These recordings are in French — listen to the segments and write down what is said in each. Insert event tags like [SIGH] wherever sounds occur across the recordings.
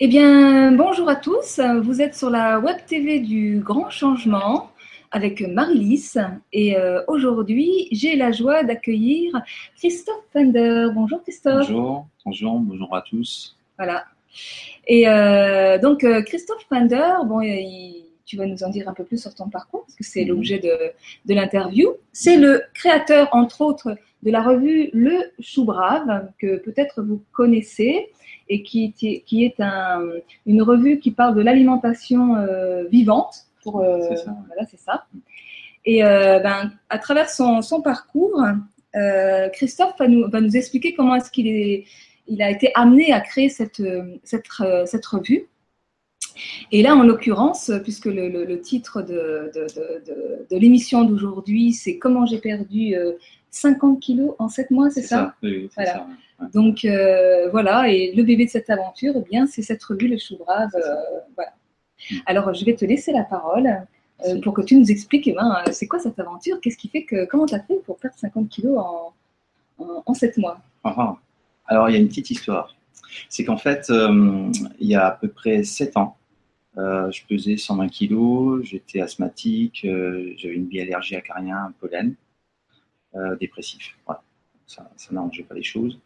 Eh bien, bonjour à tous. Vous êtes sur la web TV du Grand Changement avec Marie-Lys. Et euh, aujourd'hui, j'ai la joie d'accueillir Christophe Fender. Bonjour Christophe. Bonjour, bonjour, bonjour à tous. Voilà. Et euh, donc, euh, Christophe Fender, bon, il- tu vas nous en dire un peu plus sur ton parcours, parce que c'est Mhm. l'objet de, de l'interview. C'est le créateur, entre autres, de la revue Le Chou Brave, que peut-être vous connaissez, et qui, qui- est un- une revue qui parle de l'alimentation euh, vivante. Pour, euh, C'est ça. Voilà, c'est ça. Et euh, ben, à travers son, son parcours, Christophe va nous, va nous expliquer comment est-ce qu'il est, il a été amené à créer cette, cette, cette revue. Et là, en l'occurrence, puisque le, le- le titre de, de, de- l'émission d'aujourd'hui, c'est Comment j'ai perdu 50 kilos en 7 mois, c'est ça, Oui, oui, c'est Voilà. ça. ouais. Donc euh, voilà, et le bébé de cette aventure, eh bien, c'est cette revue, le chou brave. Ça. euh, voilà. Mm. Alors, je vais te laisser la parole euh, pour que tu nous expliques, eh ben, c'est quoi cette aventure Qu'est-ce qui fait que, comment tu as fait pour perdre 50 kilos en, en, en 7 mois? Enfin, alors, il y a une petite histoire. C'est qu'en fait, il y a à peu près 7 ans, je pesais 120 kilos, j'étais asthmatique, j'avais une biallergie acarien, un pollen, euh, dépressif. Voilà. Ça, ça n'arrangeait pas les choses.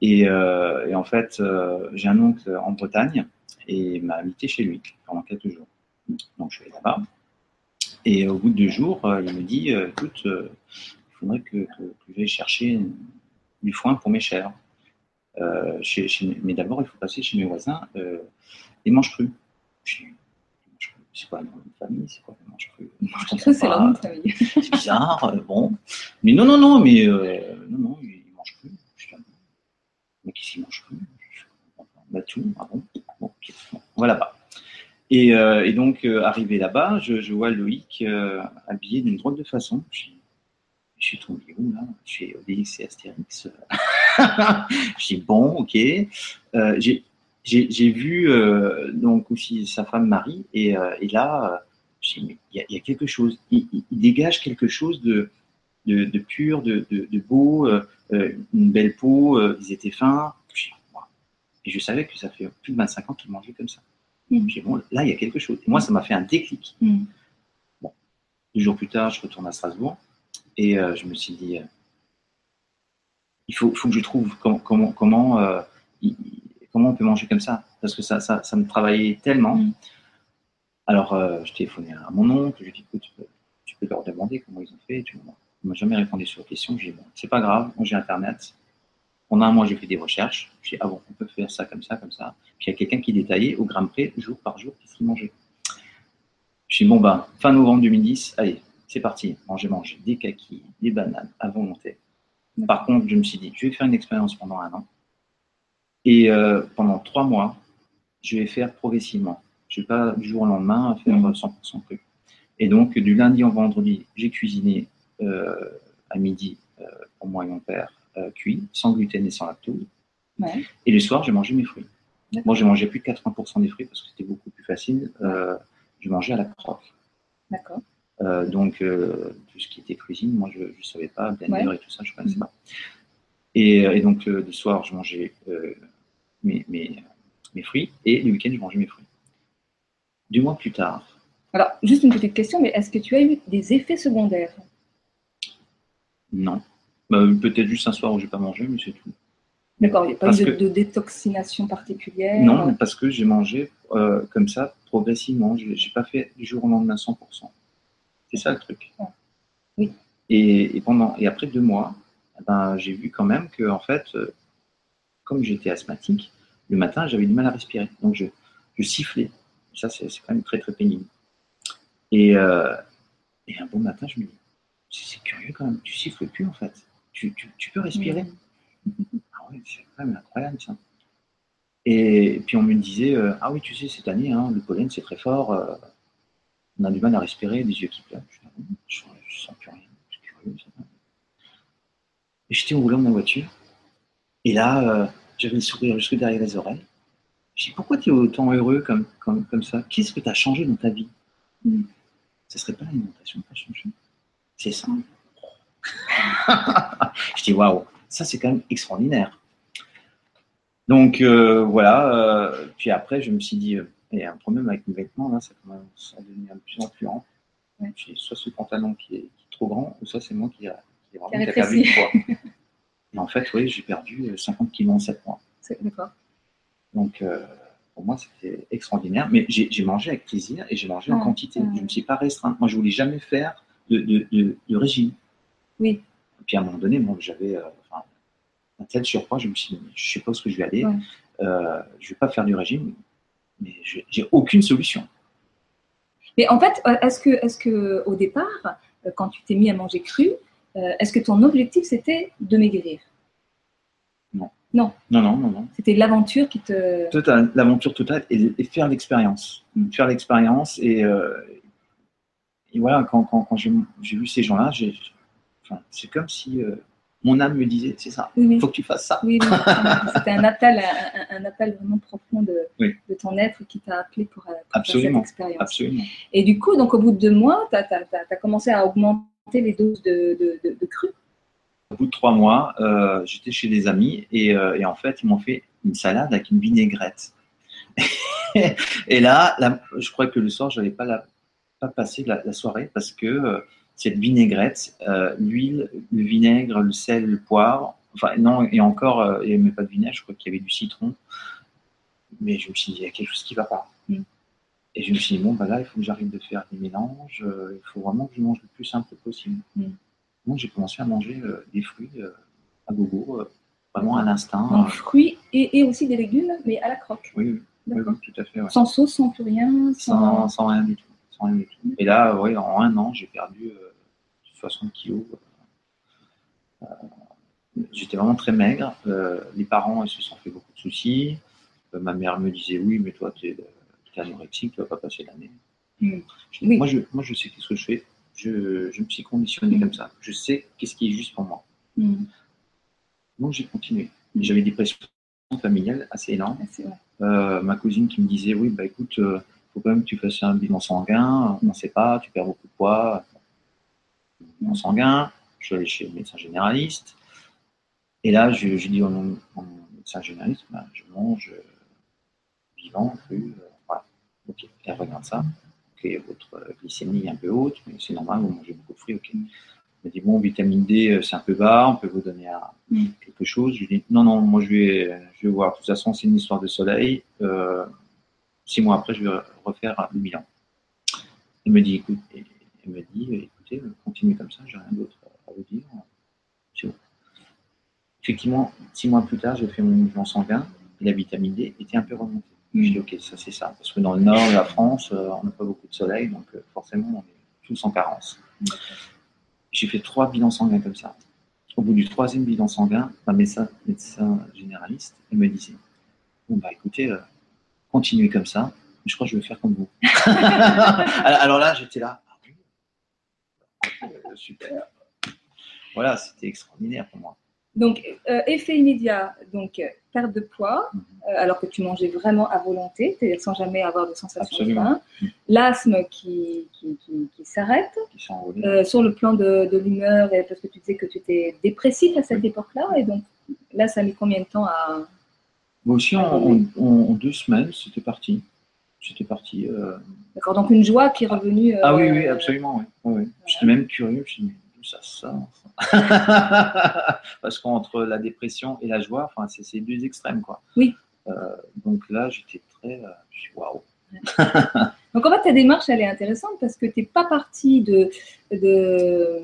Et, euh, et en fait, euh, j'ai un oncle en Bretagne et il m'a invité chez lui pendant quelques jours. Donc, je allé là-bas. Et au bout de deux jours, euh, il me dit euh, écoute, il faudrait que, que, que j'aille chercher du foin pour mes. Euh, chez, chez mais d'abord, il faut passer chez mes voisins et mange cru. Je cru, C'est quoi le nom de famille C'est quoi le cru Moi, je comprends C'est pas. nom de famille. [LAUGHS] C'est bizarre, euh, bon. Mais non, non, non, mais euh, non, non, il, il mange. Je ah bon. mais qu'est-ce qu'il mange Je pas. Bah tout, ah bon Bon, ok, bon, on va là-bas. Et, euh, et donc, euh, arrivé là-bas, je, je vois Loïc habillé d'une drôle de façon. Je je suis tombé où là? Je suis Obélix et Astérix. [LAUGHS] je dis, bon, ok. J'ai- j'ai j'ai vu euh, donc aussi sa femme Marie, et, euh, et là, euh, il y, y a quelque chose. Il, il- il dégage quelque chose de, de, de pur, de, de, de beau, euh, euh, une belle peau, euh, ils étaient fins. Et je savais que ça fait plus de 25 ans qu'il mangeait comme ça. Je dis, bon, là, il y a quelque chose. Et moi, ça m'a fait un déclic. Mm. Deux jours plus tard, je retourne à Strasbourg et euh, je me suis dit, euh, il faut, faut que je trouve comment, comment, comment, euh, il- comment on peut manger comme ça. Parce que ça, ça, ça me travaillait tellement. Mm. Alors, euh, je téléphonais à mon oncle, je lui ai dit, écoute, tu peux, tu peux leur demander comment ils ont fait. Tu vois. Il m'a jamais répondu sur la question. J'ai dit, bon, c'est pas grave, j'ai Internet. Pendant un mois, j'ai fait des recherches. J'ai dit, ah bon, on peut faire ça comme ça, comme ça. Puis il y a quelqu'un qui détaillait au gramme près, jour par jour, qu'est-ce qu'il mangeait. Je suis bon, bah, fin novembre 2010, allez, c'est parti. Manger, manger des kakis, des bananes à volonté. Par contre, je me suis dit, je vais faire une expérience pendant un an. Et euh, pendant trois mois, je vais faire progressivement. Je ne vais pas du jour au lendemain faire Mhm. euh, 100% cru. Et donc, du lundi au vendredi, j'ai cuisiné euh, à midi euh, pour moi et mon père, euh, cuit, sans gluten et sans lactose. Ouais. Et le soir, j'ai mangé mes fruits. Moi, j'ai mangé plus de 80% des fruits parce que c'était beaucoup plus facile. Je mangeais à la croque. D'accord. Euh, donc, euh, tout ce qui était cuisine, moi, je ne savais pas, blender et tout ça, je ne connaissais Mhm. pas. Et, et donc, euh, le soir, je mangeais mes, mes, mes fruits et le week-end, je mangeais mes fruits. Deux mois plus tard, Alors, juste une petite question, mais est-ce que tu as eu des effets secondaires? Non. Bah, Peut-être juste un soir où je n'ai pas mangé, mais c'est tout. D'accord, il n'y a pas Parce eu de, que- de détoxination particulière? Non, parce que j'ai mangé euh, comme ça, progressivement. Je n'ai pas fait du jour au lendemain 100%. C'est ça le truc. Oui. Et, et pendant, et après deux mois, eh ben, j'ai vu quand même que, en fait, euh, comme j'étais asthmatique, le matin, j'avais du mal à respirer. Donc, je, je sifflais. Ça, c'est quand même très, très pénible. Et, euh, et un bon matin, je me dis, c'est curieux quand même, tu siffles plus, en fait. Tu, tu, tu peux respirer. [LAUGHS] Ah ouais, c'est quand même incroyable ça. Et puis on me disait, euh, ah oui, tu sais, cette année, hein, le pollen c'est très fort, euh, on a du mal à respirer, des yeux qui pleurent. Je, Ah je, je sens plus rien, c'est curieux ça. J'étais au volant de ma voiture, et là, j'avais le sourire jusque derrière les oreilles. Je dis, pourquoi tu es autant heureux comme, comme, comme ça? Qu'est-ce que tu as changé dans ta vie? Mm. Ce serait pas l'alimentation qui a changé C'est ça. [LAUGHS] je dis, waouh, ça c'est quand même extraordinaire. Donc euh, voilà, euh, puis après je me suis dit, euh, il y a un problème avec mes vêtements, là, ça commence à devenir de plus en plus. Ouais. J'ai soit ce pantalon qui est, qui est trop grand, ou soit c'est moi qui, a, qui, est vraiment, Qui a perdu du poids. [LAUGHS] Et en fait, oui, j'ai perdu euh, 50 kilos en 7 mois. D'accord. Donc euh, pour moi, c'était extraordinaire. Mais j'ai mangé avec plaisir et j'ai mangé en quantité. Je ne me suis pas restreint. Moi, je voulais jamais faire de, de, de, de régime. Oui. Et puis à un moment donné, j'avais euh, un tel surpoids, je me suis dit, je sais pas où je vais aller. Ouais. Euh, je vais pas faire du régime, mais je- j'ai aucune solution. Mais en fait, euh, est-ce que, est-ce que au départ, euh, quand tu t'es mis à manger cru, euh, est-ce que ton objectif c'était de maigrir? Non, non, non, non. C'était l'aventure qui te. Total, l'aventure totale et, et faire l'expérience. Mm. Faire l'expérience et, euh, et voilà, quand, quand, quand j'ai j'ai vu ces gens-là, j'ai- enfin, c'est comme si euh, mon âme me disait, c'est ça, oui. il faut que tu fasses ça. Oui. [LAUGHS] C'était un appel, un, appel vraiment profond de, Oui. de ton être qui t'a appelé pour, faire cette expérience. Absolument. Et du coup, donc au bout de deux mois, tu as, commencé à augmenter les doses de, de, de, de cru. Au bout de trois mois, euh, j'étais chez des amis et, euh, et en fait, ils m'ont fait une salade avec une vinaigrette. [LAUGHS] et là, là, je crois que le soir, je n'allais pas, la, pas passer la, la soirée parce que euh, cette vinaigrette, l'huile, le vinaigre, le sel, le poivre, enfin non, et encore, il n'y avait même pas de vinaigre, je crois qu'il y avait du citron. Mais je me suis dit, il y a quelque chose qui ne va pas. Mm. Et je me suis dit, bon, bah là, il faut que j'arrête de faire des mélanges, euh, il faut vraiment que je mange le plus simple possible. Mm. Donc j'ai commencé à manger euh, des fruits euh, à gogo, vraiment à l'instinct. Fruits et, et aussi des légumes, mais à la croque. oui, oui, tout à fait. ouais. Sans sauce, sans plus rien. Sans, Sans... sans rien du tout. Sans rien du tout. Et là, oui, en un an, j'ai perdu euh, 60 kilos. J'étais vraiment très maigre. Les parents ils se sont fait beaucoup de soucis. Ma mère me disait oui, mais toi, tu es, anorexique, tu vas pas passer l'année. Mm. Oui. moi, je, moi, je sais ce que je fais. Je, je me suis conditionné Mm. comme ça. Je sais qu'est-ce qui est juste pour moi. Mm. Donc, j'ai continué. J'avais des pressions familiales assez énormes. Euh, ma cousine qui me disait oui bah écoute euh, faut quand même que tu fasses un bilan sanguin on ne sait pas tu perds beaucoup de poids bilan sanguin je suis allé chez le médecin généraliste et là je, je dis au médecin généraliste bah, je mange euh, vivant cru euh, elle regarde ça ok votre glycémie est un peu haute mais c'est normal vous mangez beaucoup de fruits ok elle m'a dit bon vitamine D euh, c'est un peu bas on peut vous donner un, Mm. quelque chose. Je lui dis non, non, moi je vais, je vais voir. De toute façon, c'est une histoire de soleil. Euh, six mois après, je vais refaire le bilan. Elle me dit, écoute, elle me dit, écoutez, continuez comme ça, j'ai rien d'autre à vous dire. C'est bon. Effectivement, six mois plus tard, j'ai fait mon bilan sanguin et la vitamine D était un peu remontée. Je dis, ok, ça c'est ça. Parce que dans le nord de la France, euh, on n'a pas beaucoup de soleil, donc euh, forcément, on est tous en carence. J'ai fait trois bilans sanguins comme ça. Au bout du troisième bilan sanguin, ma médecin, médecin généraliste, elle me disait Bon, bah écoutez, euh, continuez comme ça, je crois que je vais faire comme vous. [LAUGHS] alors, là, j'étais là Ah oui Super. Voilà, c'était extraordinaire pour moi. Donc, euh, effet immédiat, donc perte de poids, Mhm. euh, alors que tu mangeais vraiment à volonté, t'es- sans jamais avoir de sensation de faim. Mhm. L'asthme qui, qui, qui- qui s'arrête. Euh, sur le plan de, de l'humeur, et parce que tu disais que tu étais dépressif à cette Oui. époque-là, et donc là, ça a mis combien de temps à. Moi aussi, en, en- en- en deux semaines, c'était parti. C'était parti. euh, D'accord, donc une joie qui est revenue. Ah oui, oui, absolument. Oui. Oui, oui. J'étais même curieux. Je me suis dit, mais d'où ça sort ça [LAUGHS] Parce qu'entre la dépression et la joie, enfin, c'est c'est deux extrêmes. Quoi. Oui. Euh, donc là, j'étais très. euh, je suis waouh. [LAUGHS] Donc en fait, ta démarche, elle est intéressante parce que tu n'es pas parti de, de,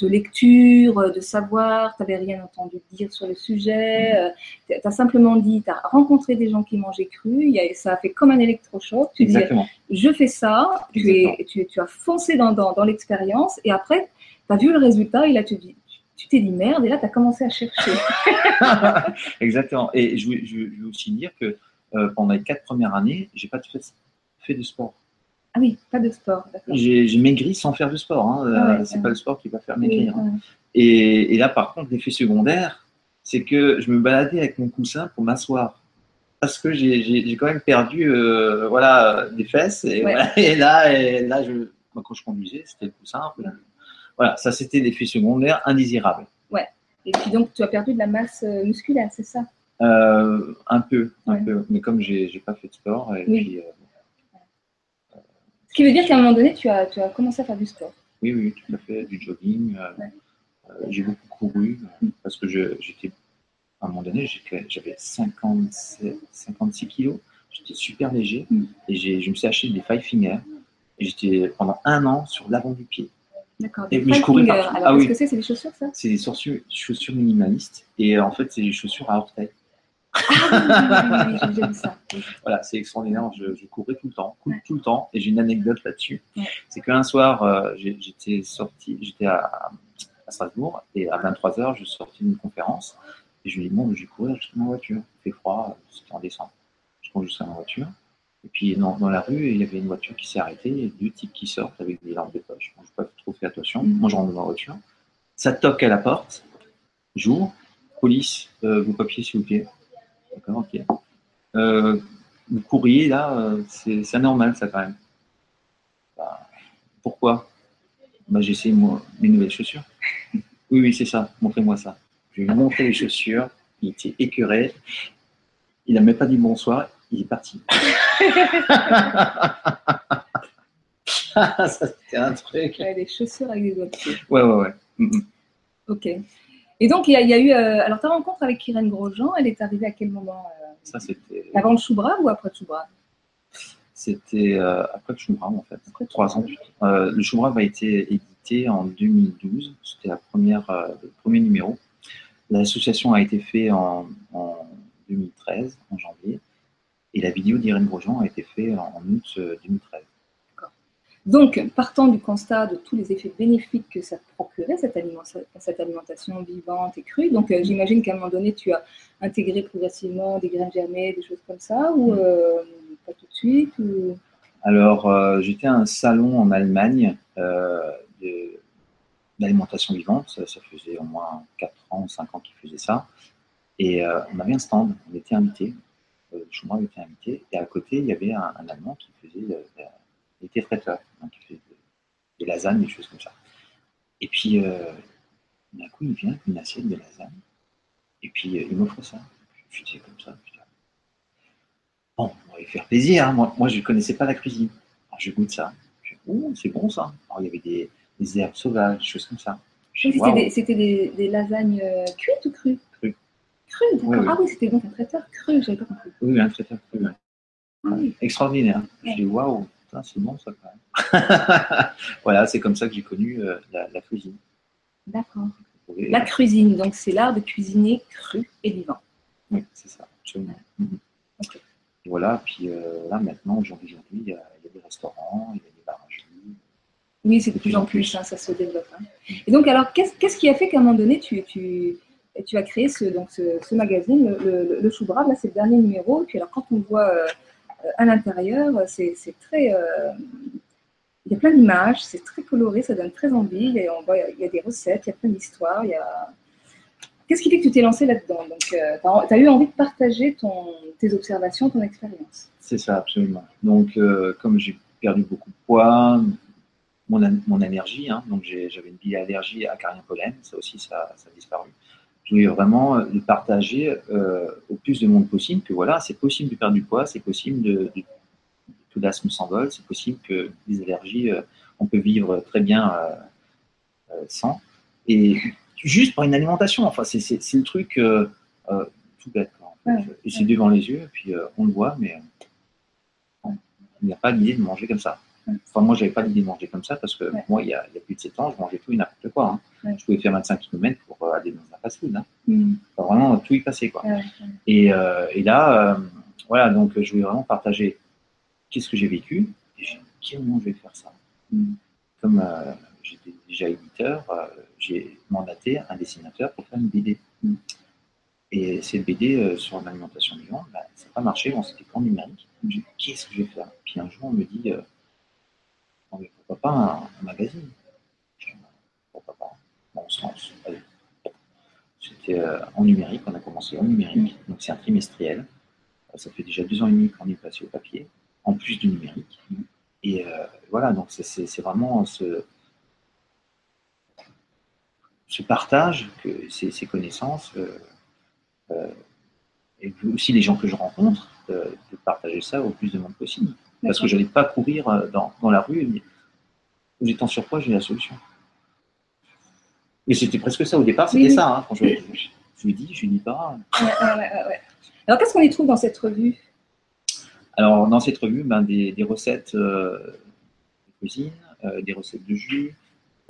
de lecture, de savoir, tu n'avais rien entendu dire sur le sujet, tu as simplement dit, tu as rencontré des gens qui mangeaient cru, ça a fait comme un électrochoc, tu disais, Exactement. je fais ça, tu, es, tu, tu as foncé dans, dans, dans l'expérience et après, tu as vu le résultat et là, tu dis, tu t'es dit merde et là, tu as commencé à chercher. [LAUGHS] Exactement. Et je veux, je veux- je veux aussi dire que euh, pendant les quatre premières années, j'ai pas fait, fait de sport. Ah oui, pas de sport, d'accord. J'ai maigri sans faire de sport. Hein. Ah ouais, Euh, c'est ouais. pas le sport qui va faire Oui, maigrir. hein. ouais. Et, et là, par contre, l'effet secondaire, c'est que je me baladais avec mon coussin pour m'asseoir. Parce que j'ai- quand même perdu euh, voilà, des fesses. Et, Ouais. voilà, [LAUGHS] et là, et là je, moi, quand je conduisais, c'était le coussin. peu. Voilà, ça c'était l'effet secondaire indésirable. Et puis donc, tu as perdu de la masse euh, musculaire, c'est ça? Euh, un peu, un Ouais. peu. Mais comme j'ai j'ai pas fait de sport, et Oui. puis, euh, Ce qui veut dire qu'à un moment donné, tu as, tu as commencé à faire du sport. oui, oui, tout à fait, du jogging. Ouais. euh, j'ai beaucoup couru euh, parce que j'étais, à un moment donné, j'avais 57 56 kilos. J'étais super léger Mm. et je me suis acheté des five fingers. Et j'étais pendant un an sur l'avant du pied. D'accord. Et mais je courais partout. Alors, Ah qu'est-ce oui. que c'est C'est des chaussures, ça? C'est des chaussures, chaussures minimalistes et euh, en fait, c'est des chaussures à orteils. Ah oui, oui, vu ça. [LAUGHS] Voilà, c'est extraordinaire. Je, je courais tout le temps, tout, Ouais. tout le temps. Et j'ai une anecdote là-dessus. Ouais. C'est qu'un soir, euh, j'étais sorti, j'étais à, à Strasbourg et à 23h, je suis sorti d'une conférence et je me dis, bon, je vais courir jusqu'à ma voiture. Il fait froid, c'était en décembre. Je cours jusqu'à ma voiture. Et puis dans, dans la rue, il y avait une voiture qui s'est arrêtée et deux types qui sortent avec des lampes de poche. Bon, je pas attention. Mhm. Moi, je rentre dans ma voiture. Ça toque à la porte. J'ouvre. Police, euh, vos papiers, s'il vous plaît. D'accord, ok. Euh, vous courriez là, euh, c'est anormal ça quand même. Bah, pourquoi? Bah, J'ai essayé moi, mes nouvelles chaussures. Oui, oui, c'est ça, montrez-moi ça. Je lui ai montré les chaussures, il était écœuré, il n'a même pas dit bonsoir, il est parti. [LAUGHS] [LAUGHS] ça c'était un truc. Ouais, des chaussures avec des doigts de pied. Ouais, ouais, ouais. Mm, mm. Ok. Et donc, il y a, il y a eu. euh, alors, ta rencontre avec Irène Grosjean, elle est arrivée à quel moment euh, Ça c'était. Avant le Choubra ou après le Choubra C'était euh, après le Choumram en fait, Après trois ans le Choumram a été édité en 2012, c'était la première, le premier numéro. L'association a été faite en, en 2013, en janvier, et la vidéo d'Irène Grosjean a été faite en août euh, 2013. Donc, partant du constat de tous les effets bénéfiques que ça procurait, cette, aliment- cette alimentation vivante et crue, donc euh, j'imagine qu'à un moment donné, tu as intégré progressivement des graines germées, des choses comme ça, ou euh, pas tout de suite ou... Alors, euh, j'étais à un salon en Allemagne d'alimentation vivante. Ça, ça faisait au moins 4 ans, 5 ans qu'ils faisaient ça. Et on avait un stand, on était invités. Euh, Schumann été invité. Et à côté, il y avait un, un Allemand qui faisait, était traiteur, donc il faisait des, des lasagnes, des choses comme ça. Et puis, euh, d'un coup, il vient avec une assiette de lasagne. Et puis, euh, il m'offre ça. Je dis comme ça. je Bon, on va lui faire plaisir. hein. Moi, moi, je ne connaissais pas la cuisine. Alors, je goûte ça. Je dis, oh, c'est bon ça. Alors, il y avait des, des herbes sauvages, des choses comme ça. Je C'était des, c'était des, des lasagnes euh, cuites ou crues? Crues. Crues, d'accord. Oui, oui. Ah oui, c'était donc un traiteur cru, j'avais pas compris. Oui, un traiteur cru. ouais. Ah oui. Extraordinaire. Je Ouais. dis, waouh, putain, c'est bon ça quand même. [LAUGHS] voilà, c'est comme ça que j'ai connu euh, la, la cuisine. D'accord. Et- La cuisine, donc c'est l'art de cuisiner cru et vivant. Oui, c'est ça, absolument. Mhm. Voilà, puis euh, là maintenant, aujourd'hui, il y, a il y a des restaurants, il y a des barageries. Oui, c'est de plus en plus, hein, ça se développe. hein. Et donc, alors, qu'est-ce qu'est-ce qui a fait qu'à un moment donné, tu, tu, tu as créé ce, donc, ce, ce magazine, le, le, le là, c'est le dernier numéro. Et puis, alors, quand on voit euh, à l'intérieur, c'est très. euh, il y a plein d'images, c'est très coloré, ça donne très envie. A, on voit, il y a des recettes, il y a plein d'histoires. Qu'est-ce qui fait que tu t'es lancé là-dedans? Donc, tu as, eu envie de partager ton, tes observations, ton expérience. C'est ça, absolument. Donc, euh, comme j'ai perdu beaucoup de poids, mon, mon énergie, hein, donc j'avais une biallergie à carien pollen, ça aussi, ça a disparu. Je voulais vraiment le partager euh, au plus de monde possible, que voilà, c'est possible de perdre du poids, c'est possible de, de- que l'asthme s'envole, c'est possible que les allergies, euh, on peut vivre très bien euh, sans. Et juste par une alimentation, enfin, c'est c'est- c'est le truc tout bête. quoi, en fait. Ouais, et c'est devant les yeux, et puis on le voit, mais il n'y a pas l'idée de manger comme ça. Enfin, moi, j'avais pas l'idée de manger comme ça parce que Ouais. moi, il y, a, il y a plus de 7 ans, je mangeais tout et n'importe quoi. hein. Ouais. Je pouvais faire 25 km pour euh, aller dans un fast-food. Hein. Enfin, vraiment, tout y passait. Quoi. Ouais, ouais. Et, euh, et là, euh, voilà, donc je voulais vraiment partager qu'est-ce que j'ai vécu. Et j'ai dit, comment je vais faire ça? Mm. Comme j'étais déjà éditeur, j'ai mandaté un dessinateur pour faire une BD. Mm. Et cette BD sur l'alimentation vivante, bah, ça n'a pas marché, bon, c'était qu'en numérique. Qu'est-ce que je vais faire? Puis un jour, on me dit, Non, mais pourquoi pas un, un magazine Pourquoi pas Bon, on se lance. C'était euh, en numérique, on a commencé en numérique, donc c'est un trimestriel. Euh, Ça fait déjà deux ans et demi qu'on est passé au papier, en plus du numérique. Et euh, voilà, donc c'est- vraiment ce, ce partage, que ces, ces connaissances, euh, euh, et aussi les gens que je rencontre, de, partager ça au plus de monde possible. Parce que je n'allais pas courir dans, dans la rue et en étant surpoids, j'ai la solution. Et c'était presque ça au départ, c'était ça. Hein, quand je, je, lui dis, je lui dis pas. Alors qu'est-ce qu'on y trouve dans cette revue? Alors dans cette revue, ben, des, des recettes euh, de cuisine, euh, des recettes de jus,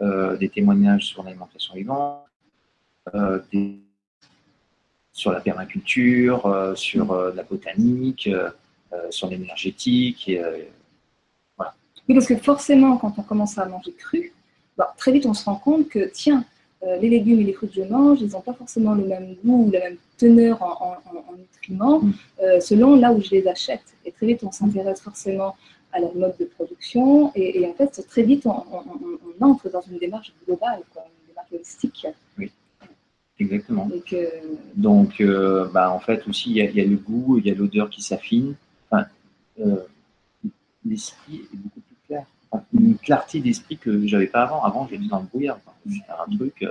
euh, des témoignages sur l'alimentation vivante, des, sur la permaculture, sur la botanique, sur l'énergétique. Et, voilà. Oui, parce que forcément, quand on commence à manger cru, bah, très vite on se rend compte que, tiens, euh, les légumes et les fruits que je mange, ils n'ont pas forcément le même goût ou la même teneur en, nutriments mm. euh, selon là où je les achète. Et très vite, on s'intéresse forcément à leur mode de production. Et, en fait, très vite, on, entre dans une démarche globale, une démarche holistique. Oui, exactement. Donc, euh, bah, en fait, aussi, il y, a le goût, il y a l'odeur qui s'affine. Enfin, L'esprit est beaucoup plus clair. une clarté d'esprit que j'avais pas avant. Avant, j'étais dans le brouillard faire un truc,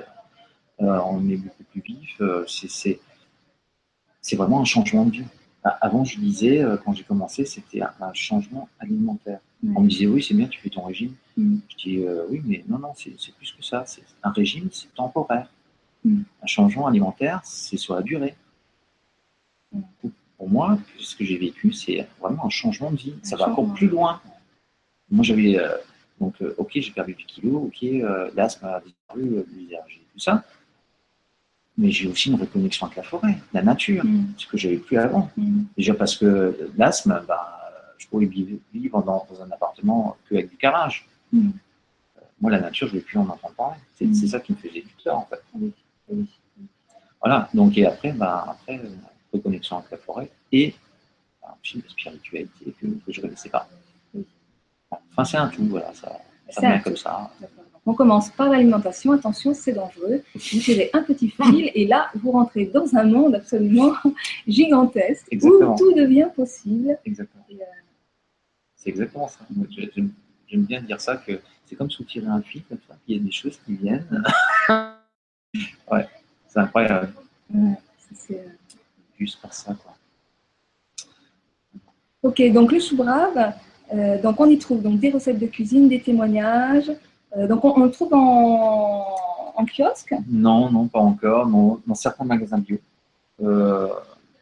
euh, on est beaucoup plus vif. Euh, c'est vraiment un changement de vie. Avant, je disais, euh, quand j'ai commencé, c'était un, changement alimentaire. On me disait, oui, c'est bien, tu fais ton régime. Mm. Je dis, oui, mais non, non, c'est plus que ça. Un régime, c'est temporaire. Mm. Un changement alimentaire, c'est sur la durée. Pour moi, ce que j'ai vécu, c'est vraiment un changement de vie. ça va encore plus loin. Moi, j'avais donc, euh, ok, j'ai perdu du kilo, ok, euh, l'asthme a disparu, euh, l'allergie, tout ça. Mais j'ai aussi une reconnexion avec la forêt, la nature, mm. ce que j'avais plus avant. Mm. Déjà parce que l'asthme, bah, je pourrais vivre dans, un appartement qu'avec du carrelage. Mm. moi, la nature, je ne vais plus en entendre parler. C'est ça qui me faisait du tort, en fait. Voilà, donc et après, bah, après reconnexion avec la forêt et bah, une spiritualité que, que je ne connaissais pas. Enfin, c'est un tout, voilà, ça, ça vient comme ça. On commence par l'alimentation. Attention, c'est dangereux. Vous tirez un petit fil et là, vous rentrez dans un monde absolument [LAUGHS] gigantesque où tout devient possible. Exactement. Euh, c'est exactement ça. J'aime bien dire ça que c'est comme tirer un fil comme ça. Il y a des choses qui viennent. [LAUGHS] ouais, c'est incroyable. Ouais, c'est euh, par ça, quoi. Ok, donc le chou brave, euh, donc on y trouve donc des recettes de cuisine, des témoignages. Euh, donc on, le trouve en, kiosque? Non, non, pas encore. dans certains magasins bio. Euh,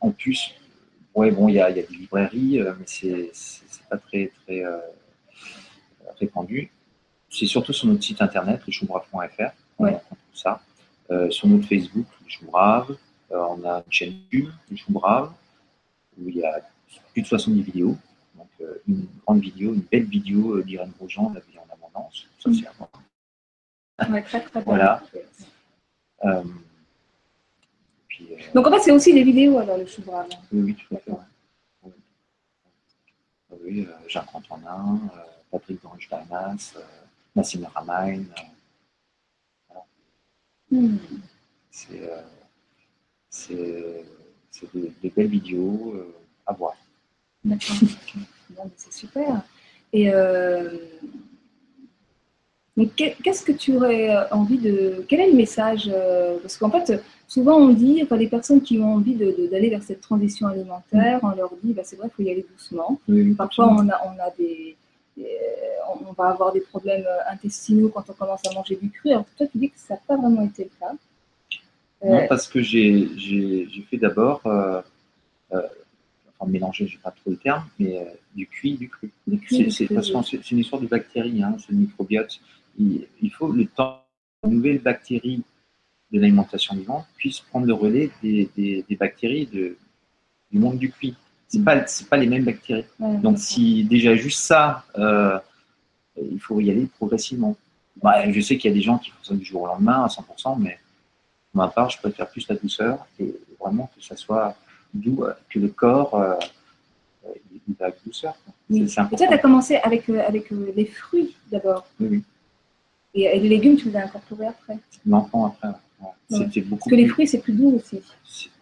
en plus, ouais, bon, il y, a des librairies, mais c'est pas très très répandu. C'est surtout sur notre site internet, lechoumbrave.fr. On trouve ça. sur notre Facebook, le on a une chaîne YouTube, le où il y a plus de 70 vidéos. Donc, euh, une grande vidéo, une belle vidéo euh, d'Irène Grosjean, La vie en abondance. Ça, c'est à très, très Voilà. Euh, Donc, en fait, c'est aussi des vidéos, alors, le chou brave. Oui, oui, tout à fait. Oui, oui Jacques Antonin, Patrick Dorensteinas, Nassim Ramain. Voilà. Hmm. C'est des, des, belles vidéos à voir. D'accord. c'est super. Et euh, qu'est-ce que tu aurais envie de. Quel est le message euh, Parce qu'en fait, souvent on dit, enfin, les personnes qui ont envie d'aller vers cette transition alimentaire, on leur dit, bah, c'est vrai, il faut y aller doucement. Parfois, on a, on a des, on va avoir des problèmes intestinaux quand on commence à manger du cru. Alors, toi, tu dis que ça n'a pas vraiment été le cas. Non, euh, parce que j'ai fait d'abord enfin mélanger, je n'ai pas trop le terme, mais euh, du cuit, du cru. C'est une histoire de bactéries, hein, c'est le microbiote. Il, faut le temps que nouvelles bactéries de l'alimentation vivante puissent prendre le relais des, des, bactéries de, du monde du cuit. Ce pas, pas les mêmes bactéries. Donc, si déjà juste ça, euh, il faut y aller progressivement. Bah, je sais qu'il y a des gens qui font ça du jour au lendemain à 100%, mais pour ma part, je préfère plus la douceur et vraiment que ça soit d'où euh, que le corps euh, il va avec douceur. Oui. Et toi, tu as commencé avec, euh, avec les fruits d'abord. Oui, Et, les légumes, tu les as incorporés après? L'enfant après. C'était beaucoup Parce que les fruits, c'est plus doux aussi.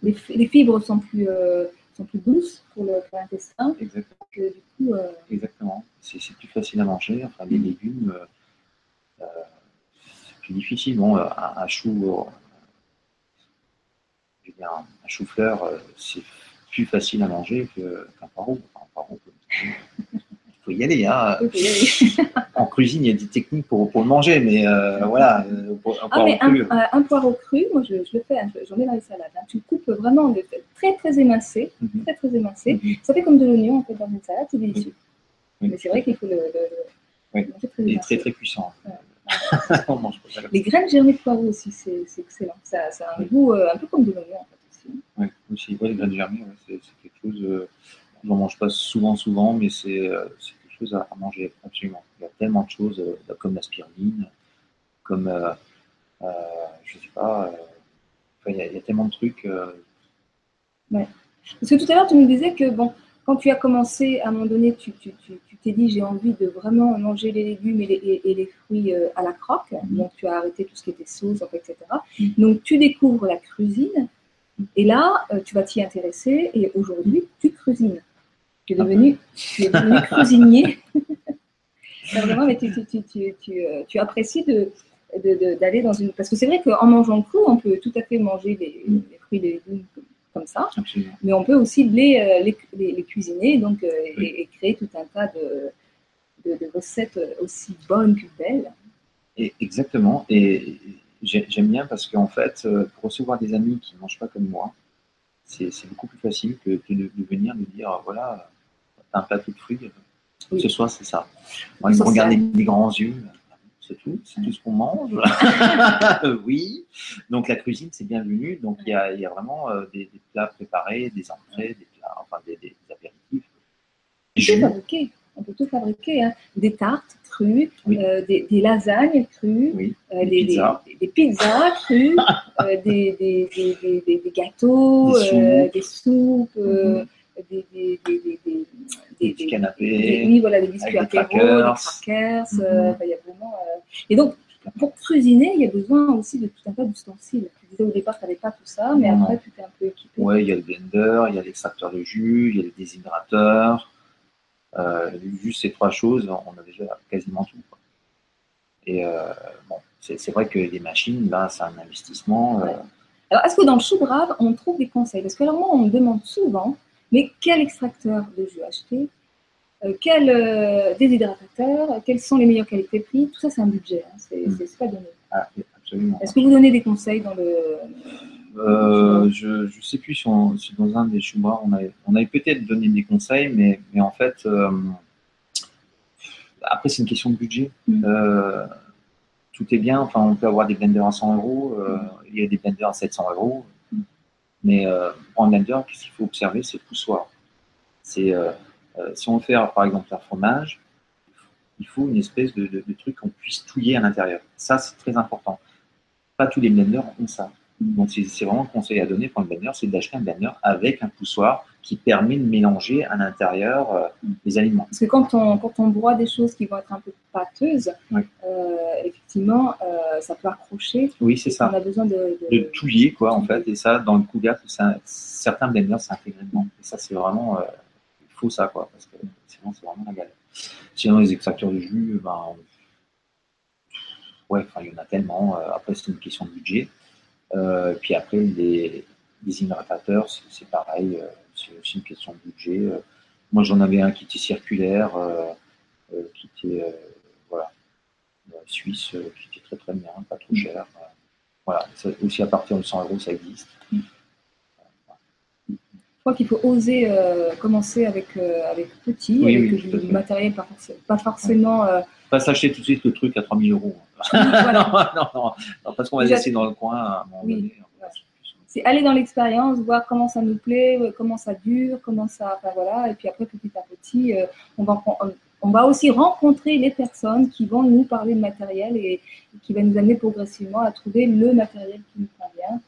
Les, les, fibres sont plus, sont plus douces pour l'intestin. Exactement. du coup, Exactement. C'est plus facile à manger. Enfin, les légumes, c'est plus difficile. Bon, un, un chou un, chou-fleur, euh, c'est plus facile à manger qu'un poireau. Poireau il faut y aller. Hein. [LAUGHS] En cuisine, il y a des techniques pour, pour le manger, mais euh, voilà, euh, un Ah, poireau un, cru, un- un poireau cru, moi je, je le fais, hein, je- j'en mets dans les salades. hein. Tu le coupes vraiment de- très très émincé, Mhm. très très émincé. Mhm. Ça fait comme de l'oignon en fait dans une salade, c'est délicieux. Oui. Mais c'est vrai qu'il faut le, le- le- Oui. manger très très puissant. [LAUGHS] On mange pas Les graines germées de poireau aussi, c'est excellent. Ça, ça a un Oui. goût euh, un peu comme de l'oignon en fait aussi. Oui, aussi, ouais, les graines germées, ouais, c'est quelque chose. Euh, j'en mange pas souvent, souvent, mais c'est euh, quelque chose à, à manger absolument. Il y a tellement de choses, euh, comme la spiruline, comme, je sais pas, enfin, il, y a, il y a tellement de trucs. euh, Parce que tout à l'heure, tu me disais que bon, quand tu as commencé, à un moment donné, tu tu- tu- tu t'es dit j'ai envie de vraiment manger les légumes et les, et- et les fruits euh, à la croque. Mhm. Donc tu as arrêté tout ce qui était sauce, etc. Mhm. Donc tu découvres la cuisine. Et là, euh, tu vas t'y intéresser. Et aujourd'hui, tu cuisines. Tu es Ah devenu, tu es devenu [LAUGHS] cuisinier. [LAUGHS] Vraiment, mais tu, euh, apprécies de, d'aller dans une. Parce que c'est vrai qu'en mangeant cru, on peut tout à fait manger les, Mhm. les fruits et les légumes comme- comme ça absolument. mais on peut aussi les, euh, les, les- les cuisiner donc, euh, et- créer tout un tas de, de- de recettes aussi bonnes que belles. Et, exactement. Et j'ai- j'aime bien parce qu'en fait, euh, pour recevoir des amis qui ne mangent pas comme moi, c'est beaucoup plus facile que, que de, de venir me dire voilà, t'as un plateau de fruits, euh, Oui. ce soir c'est ça. Moi, ils me Social. regardent avec des grands yeux. C'est tout, c'est tout ce qu'on mange. [LAUGHS] Oui. Donc la cuisine, c'est bienvenu. Donc il y a, il y a vraiment euh, des, des plats préparés, des entrées, des plats, enfin des, des apéritifs. On peut Jus. fabriquer, on peut tout fabriquer. hein. Des tartes crues, Oui. euh, des, lasagnes crues, Oui. euh, Des pizzas. des- des pizzas crues, [LAUGHS] des, gâteaux, Des soupes. des soupes, Mhm. des, des, des, des, des, Des petits des- canapés. des- oui, voilà, des biscuits avec des apéro, des crackers. crackers. Euh, enfin, il y a vraiment, euh, Et donc, pour cuisiner, il y a besoin aussi de tout un tas d'ustensiles. Tu disais au départ, tu n'avais pas tout ça, mais Non, après, tu t'es un peu équipé. Ouais, il y a le blender, il y a l'extracteur de jus, il y a le déshydrateur. Euh, juste ces trois choses, on a déjà quasiment tout. quoi. Et euh, bon, c'est vrai que les machines, là, c'est un investissement. euh, Ouais. Alors, est-ce que dans le chou brave, on trouve des conseils? Parce que alors, moi, on me demande souvent, mais quel extracteur de jus acheter? Euh, Quel euh, déshydratateur? Quelles sont les meilleures qualités prix? Tout ça, c'est un budget, hein, c'est Mm. c'est- pas donné. ah, absolument. Est-ce que vous donnez des conseils dans le. Euh, je ne sais plus si, on- si dans un des choumas, on avait, on avait peut-être donné des conseils, mais, mais en fait, euh, après, c'est une question de budget. Mm. Euh, tout est bien. Enfin, on peut avoir des blenders à 100 euros, il y a des blenders à 700 euros. Mais euh, en blender, qu'est-ce qu'il faut observer C'est le poussoir. C'est, euh, euh, si on veut faire, par exemple, un fromage, il faut une espèce de, de- de truc qu'on puisse touiller à l'intérieur. Ça, c'est très important. Pas tous les blenders ont ça. Donc, c'est c'est vraiment le conseil à donner pour un blender, c'est d'acheter un blender avec un poussoir qui permet de mélanger à l'intérieur euh, les aliments. Parce que quand on, quand on broie des choses qui vont être un peu pâteuses, Oui. euh, effectivement, euh, ça peut accrocher. Oui, c'est ça. On a besoin de. de- De touiller, quoi, en fait. Et ça, dans le ça- certains blenders s'intègrent dedans. Et ça, c'est vraiment. il faut ça, quoi, parce que sinon, c'est vraiment la galère. Sinon, les extracteurs de jus, ben. Ouais, il y en a tellement. Après, c'est une question de budget. Euh, puis après, les, les hydratateurs, c'est pareil. euh, C'est aussi une question de budget. Euh, Moi, j'en avais un qui était circulaire, qui était voilà, suisse, qui était très très bien, pas trop cher. Voilà, aussi à partir de 100 euros, ça existe. Crois qu'il faut oser euh, commencer avec, euh, avec petit, Oui, avec oui, du, matériel pas, pas forcément. euh, Pas s'acheter tout de suite le truc à 3000 euros. [LAUGHS] voilà. [LAUGHS] non, non, non, non, parce qu'on va laisser dans le coin à un moment Oui, donné. ouais. C'est aller dans l'expérience, voir comment ça nous plaît, comment ça dure, comment ça. Enfin, voilà. Et puis après, petit à petit, on, va, on, on va aussi rencontrer les personnes qui vont nous parler de matériel et, et qui va nous amener progressivement à trouver le matériel qui nous convient.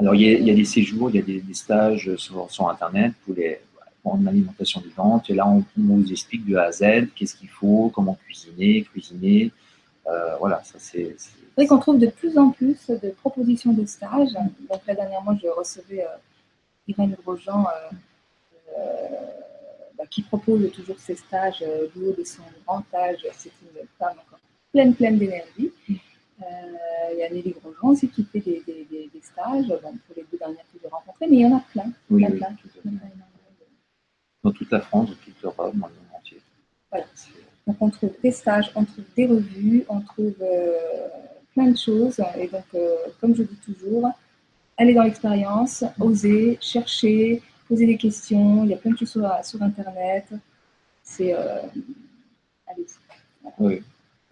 Alors, il y, a, des séjours, il y a des, stages sur, sur Internet pour les une alimentation vivante. Et là, on, on vous explique de A à Z qu'est-ce qu'il faut, comment cuisiner, cuisiner. Euh, voilà, ça c'est. c'est- vrai qu'on trouve de plus en plus de propositions de stages. Donc là, dernièrement, je recevais euh, Irène Grosjean euh, euh, bah, qui propose toujours ses stages euh, du haut de son grand âge. C'est une femme encore pleine, pleine d'énergie. Euh, Il y a Nelly Grosjean aussi qui fait des, des- des- des stages, bon, pour les deux dernières que j'ai rencontrées, mais il y en a plein. Oui, plein, oui, plein. tout à fait. Dans toute la France, dans toute l'Europe, dans le monde entier. Voilà. Donc on trouve des stages, on trouve des revues, on trouve euh, plein de choses. Et donc, euh, comme je dis toujours, allez dans l'expérience, osez, cherchez, posez des questions. Il y a plein de choses sur, sur Internet. C'est. Euh, allez-y. Oui,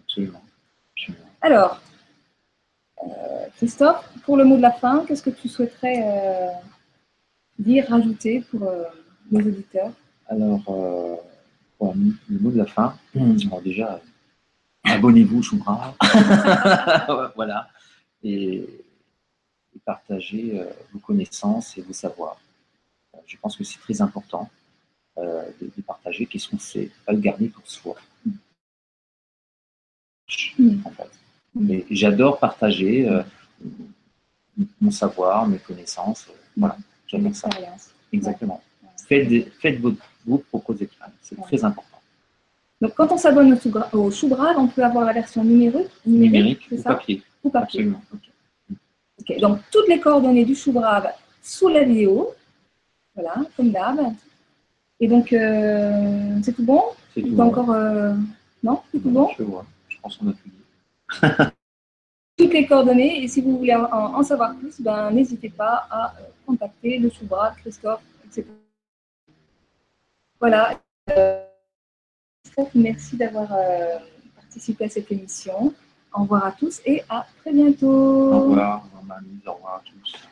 absolument. absolument. Alors, Christophe, pour le mot de la fin, qu'est-ce que tu souhaiterais euh, dire, rajouter pour euh, nos auditeurs? Alors, euh, pour le mot de la fin, [CLEARS THROAT] alors déjà, abonnez-vous, Choubra. [LAUGHS] voilà. Et, et partagez euh, vos connaissances et vos savoirs. Euh, Je pense que c'est très important euh, de, de partager qu'est-ce qu'on sait, pas le garder pour soi. Mm. En fait. Mais j'adore partager euh, mon savoir, mes connaissances. euh, Voilà, j'adore ça. Exactement. Faites, des- faites vos, vos propres expériences. C'est Ouais. très important. Donc, quand on s'abonne au, au Choubrave, on peut avoir la version numérique, Numérique ou ça? papier. Ou papier. Absolument. Ok, donc toutes les coordonnées du Choubrave sous la vidéo. Voilà, comme d'hab. Et donc, euh, c'est tout bon? C'est tout. Pas encore. euh, Non? C'est tout bon? Je vois. Je pense qu'on a tout dit. [LAUGHS] Toutes les coordonnées. Et si vous voulez en, savoir plus, ben, n'hésitez pas à euh, contacter le Choubrave, Christophe, etc. Voilà. Euh, Christophe, merci d'avoir euh, participé à cette émission. Au revoir à tous et à très bientôt. Au revoir, au revoir à tous.